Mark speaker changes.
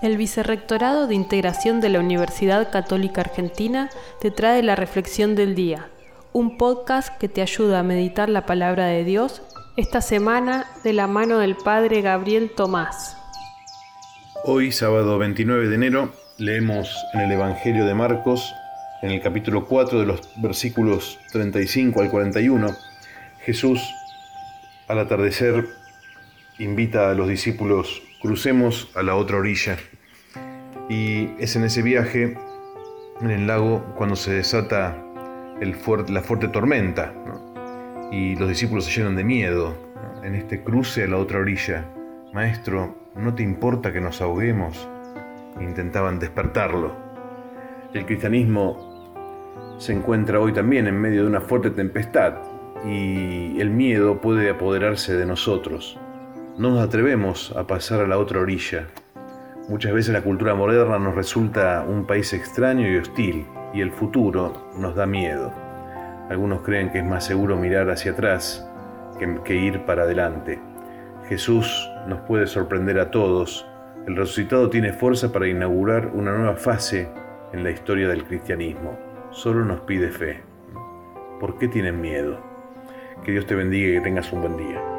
Speaker 1: El Vicerrectorado de Integración de la Universidad Católica Argentina te trae la Reflexión del Día, un podcast que te ayuda a meditar la palabra de Dios esta semana de la mano del Padre Gabriel Tomás.
Speaker 2: Hoy, sábado 29 de enero, leemos en el Evangelio de Marcos, en el capítulo 4 de los versículos 35 al 41, Jesús al atardecer invita a los discípulos crucemos a la otra orilla. Y es en ese viaje, en el lago, cuando se desata la fuerte tormenta. Y los discípulos se llenan de miedo en este cruce a la otra orilla. Maestro, ¿no te importa que nos ahoguemos? Intentaban despertarlo. El cristianismo se encuentra hoy también en medio de una fuerte tempestad y el miedo puede apoderarse de nosotros. No nos atrevemos a pasar a la otra orilla. Muchas veces la cultura moderna nos resulta un país extraño y hostil y el futuro nos da miedo. Algunos creen que es más seguro mirar hacia atrás que, ir para adelante. Jesús nos puede sorprender a todos. El resucitado tiene fuerza para inaugurar una nueva fase en la historia del cristianismo. Solo nos pide fe. ¿Por qué tienen miedo? Que Dios te bendiga y que tengas un buen día.